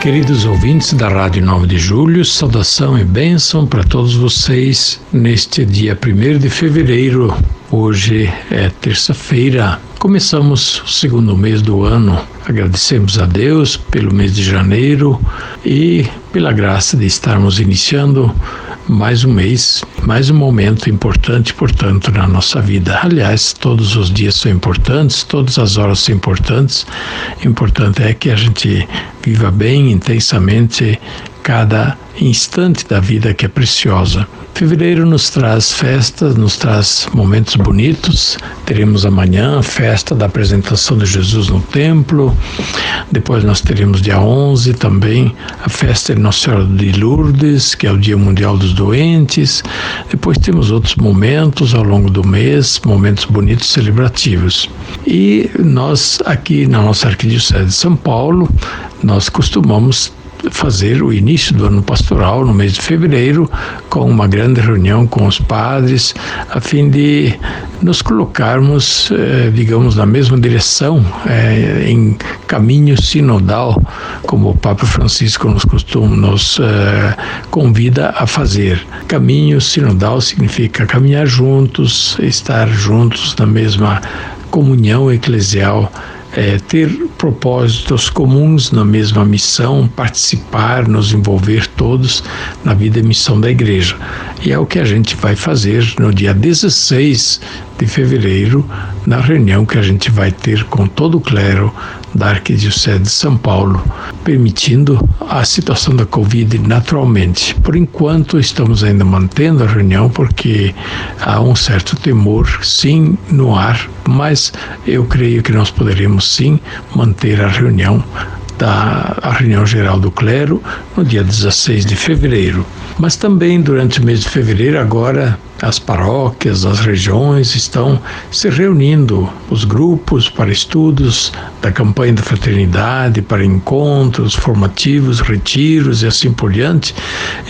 Queridos ouvintes da Rádio 9 de Julho, saudação e bênção para todos vocês neste dia 1 de fevereiro. Hoje é terça-feira. Começamos o segundo mês do ano. Agradecemos a Deus pelo mês de janeiro e pela graça de estarmos iniciando mais um mês, mais um momento importante, portanto, na nossa vida. Aliás, todos os dias são importantes, todas as horas são importantes. O importante é que a gente viva bem, intensamente, cada instante da vida que é preciosa. Fevereiro nos traz festas, nos traz momentos bonitos. Teremos amanhã a festa da apresentação de Jesus no templo. Depois nós teremos dia 11 também a festa de Nossa Senhora de Lourdes, que é o Dia Mundial dos Doentes. Depois temos outros momentos ao longo do mês, momentos bonitos celebrativos. E nós aqui na nossa Arquidiocese de São Paulo, nós costumamos fazer o início do ano pastoral no mês de fevereiro com uma grande reunião com os padres a fim de nos colocarmos, eh, digamos, na mesma direção, eh, em caminho sinodal, como o Papa Francisco nos costuma, nos eh, convida a fazer. Caminho sinodal significa caminhar juntos, estar juntos na mesma comunhão eclesial é, ter propósitos comuns na mesma missão, participar, nos envolver todos na vida e missão da igreja. E é o que a gente vai fazer no dia 16 de fevereiro, na reunião que a gente vai ter com todo o clero da Arquidiocese de São Paulo, permitindo a situação da Covid naturalmente. Por enquanto, estamos ainda mantendo a reunião porque há um certo temor, sim, no ar, mas eu creio que nós poderemos sim manter a reunião da reunião geral do clero no dia 16 de fevereiro. Mas também durante o mês de fevereiro, agora as paróquias, as regiões estão se reunindo, os grupos para estudos da campanha da fraternidade, para encontros formativos, retiros e assim por diante,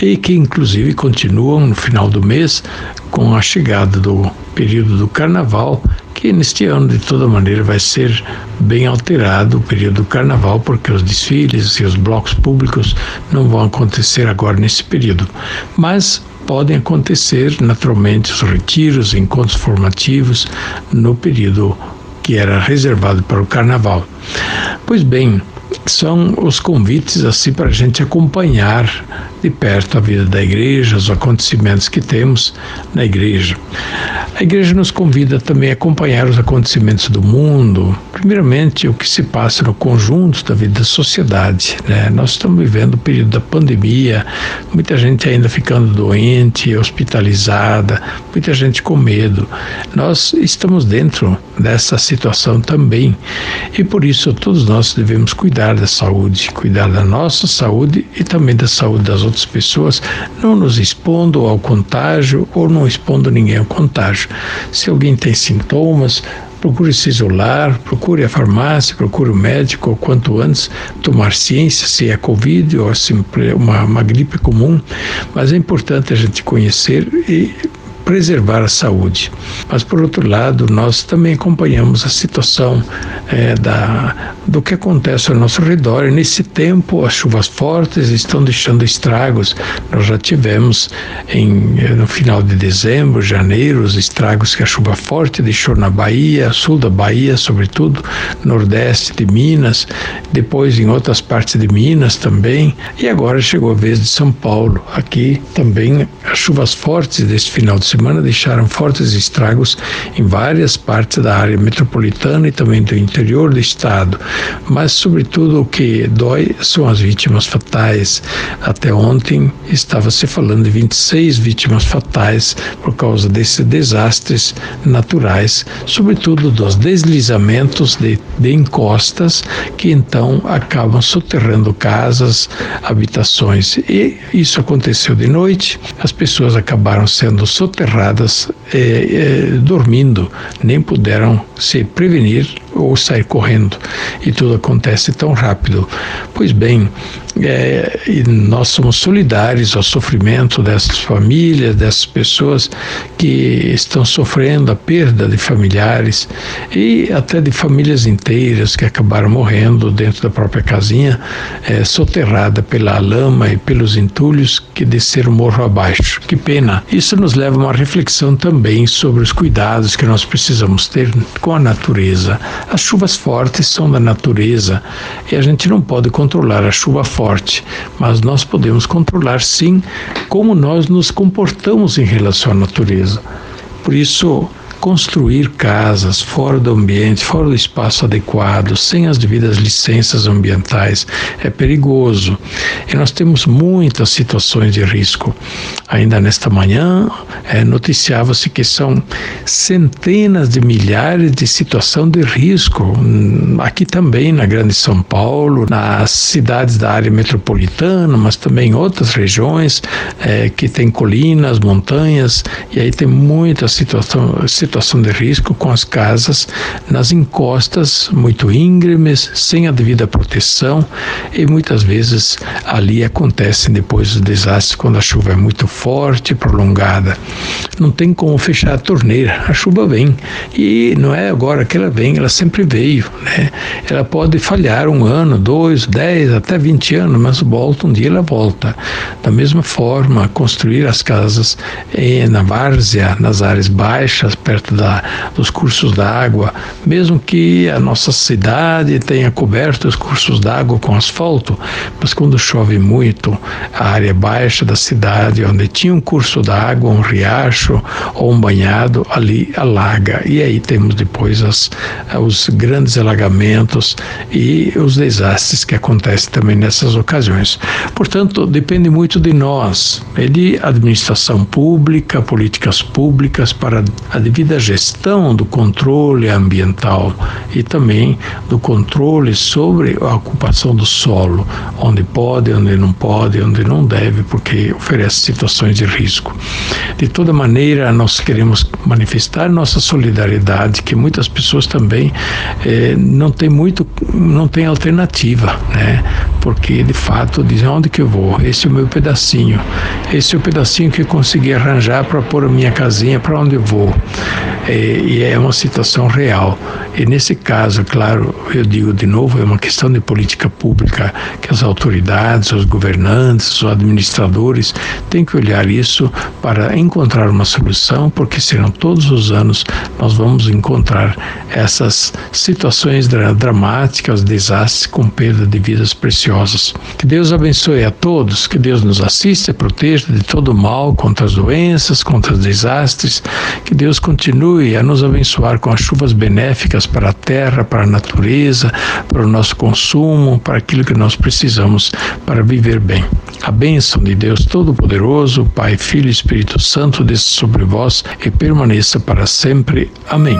e que inclusive continuam no final do mês com a chegada do período do carnaval que neste ano, de toda maneira, vai ser bem alterado o período do carnaval, porque os desfiles e os blocos públicos não vão acontecer agora nesse período. Mas podem acontecer naturalmente os retiros, encontros formativos no período que era reservado para o carnaval. Pois bem, são os convites assim para a gente acompanhar de perto a vida da igreja, os acontecimentos que temos na igreja. A igreja nos convida também a acompanhar os acontecimentos do mundo, primeiramente o que se passa no conjunto da vida da sociedade. Né? Nós estamos vivendo o período da pandemia, muita gente ainda ficando doente, hospitalizada, muita gente com medo. Nós estamos dentro dessa situação também e por isso todos nós devemos cuidar da saúde, cuidar da nossa saúde e também da saúde das outras pessoas, não nos expondo ao contágio ou não expondo ninguém ao contágio. Se alguém tem sintomas, procure se isolar, procure a farmácia, procure o médico, ou quanto antes tomar ciência se é Covid ou se é uma, uma gripe comum. Mas é importante a gente conhecer e preservar a saúde. Mas, por outro lado, nós também acompanhamos a situação é, da, do que acontece ao nosso redor. E nesse tempo, as chuvas fortes estão deixando estragos. Nós já tivemos em, no final de dezembro, janeiro, os estragos que a chuva forte deixou na Bahia, sul da Bahia, sobretudo, nordeste de Minas, depois em outras partes de Minas também. E agora chegou a vez de São Paulo. Aqui também as chuvas fortes desse final de semana deixaram fortes estragos em várias partes da área metropolitana e também do interior do estado. Mas, sobretudo, o que dói são as vítimas fatais. Até ontem estava se falando de 26 vítimas fatais por causa desses desastres naturais, sobretudo dos deslizamentos de, de encostas que então acabam soterrando casas, habitações. E isso aconteceu de noite, as pessoas acabaram sendo soterradas soterradas eh, eh, dormindo, nem puderam se prevenir ou sair correndo. E tudo acontece tão rápido. Pois bem, é, nós somos solidários ao sofrimento dessas famílias, dessas pessoas que estão sofrendo a perda de familiares e até de famílias inteiras que acabaram morrendo dentro da própria casinha, é, soterrada pela lama e pelos entulhos que desceram morro abaixo. Que pena. Isso nos leva a uma reflexão também sobre os cuidados que nós precisamos ter com a natureza. As chuvas fortes são da natureza e a gente não pode controlar a chuva forte mas nós podemos controlar sim como nós nos comportamos em relação à natureza. Por isso, construir casas fora do ambiente, fora do espaço adequado, sem as devidas licenças ambientais, é perigoso. E nós temos muitas situações de risco. Ainda nesta manhã, é, noticiava-se que são centenas de milhares de situações de risco, hum, aqui também na Grande São Paulo, nas cidades da área metropolitana, mas também em outras regiões é, que tem colinas, montanhas, e aí tem muitas situações situação de risco com as casas nas encostas muito íngremes, sem a devida proteção e muitas vezes ali acontecem depois os desastres quando a chuva é muito forte, prolongada. Não tem como fechar a torneira, a chuva vem e não é agora que ela vem, ela sempre veio, né? Ela pode falhar um ano, dois, dez, até vinte anos, mas volta um dia ela volta. Da mesma forma, construir as casas eh, na várzea, nas áreas baixas, perto da, dos cursos d'água, mesmo que a nossa cidade tenha coberto os cursos d'água com asfalto, mas quando chove muito, a área baixa da cidade, onde tinha um curso d'água, um riacho ou um banhado, ali alaga. E aí temos depois as, os grandes alagamentos e os desastres que acontecem também nessas ocasiões. Portanto, depende muito de nós, é de administração pública, políticas públicas para a devida da gestão do controle ambiental e também do controle sobre a ocupação do solo, onde pode, onde não pode, onde não deve, porque oferece situações de risco. De toda maneira, nós queremos manifestar nossa solidariedade, que muitas pessoas também eh, não têm muito, não têm alternativa, né? Porque de fato dizem onde que eu vou? Esse é o meu pedacinho, esse é o pedacinho que eu consegui arranjar para pôr a minha casinha, para onde eu vou? É, e é uma situação real. E nesse caso, claro, eu digo de novo, é uma questão de política pública que as autoridades, os governantes, os administradores têm que olhar isso para encontrar uma solução, porque senão todos os anos nós vamos encontrar essas situações dramáticas, desastres com perda de vidas preciosas. Que Deus abençoe a todos, que Deus nos assista e proteja de todo mal, contra as doenças, contra os desastres, que Deus continue a nos abençoar com as chuvas benéficas para a terra, para a natureza, para o nosso consumo, para aquilo que nós precisamos para viver bem. A bênção de Deus Todo-Poderoso, Pai, Filho e Espírito Santo, desça sobre vós e permaneça para sempre. Amém.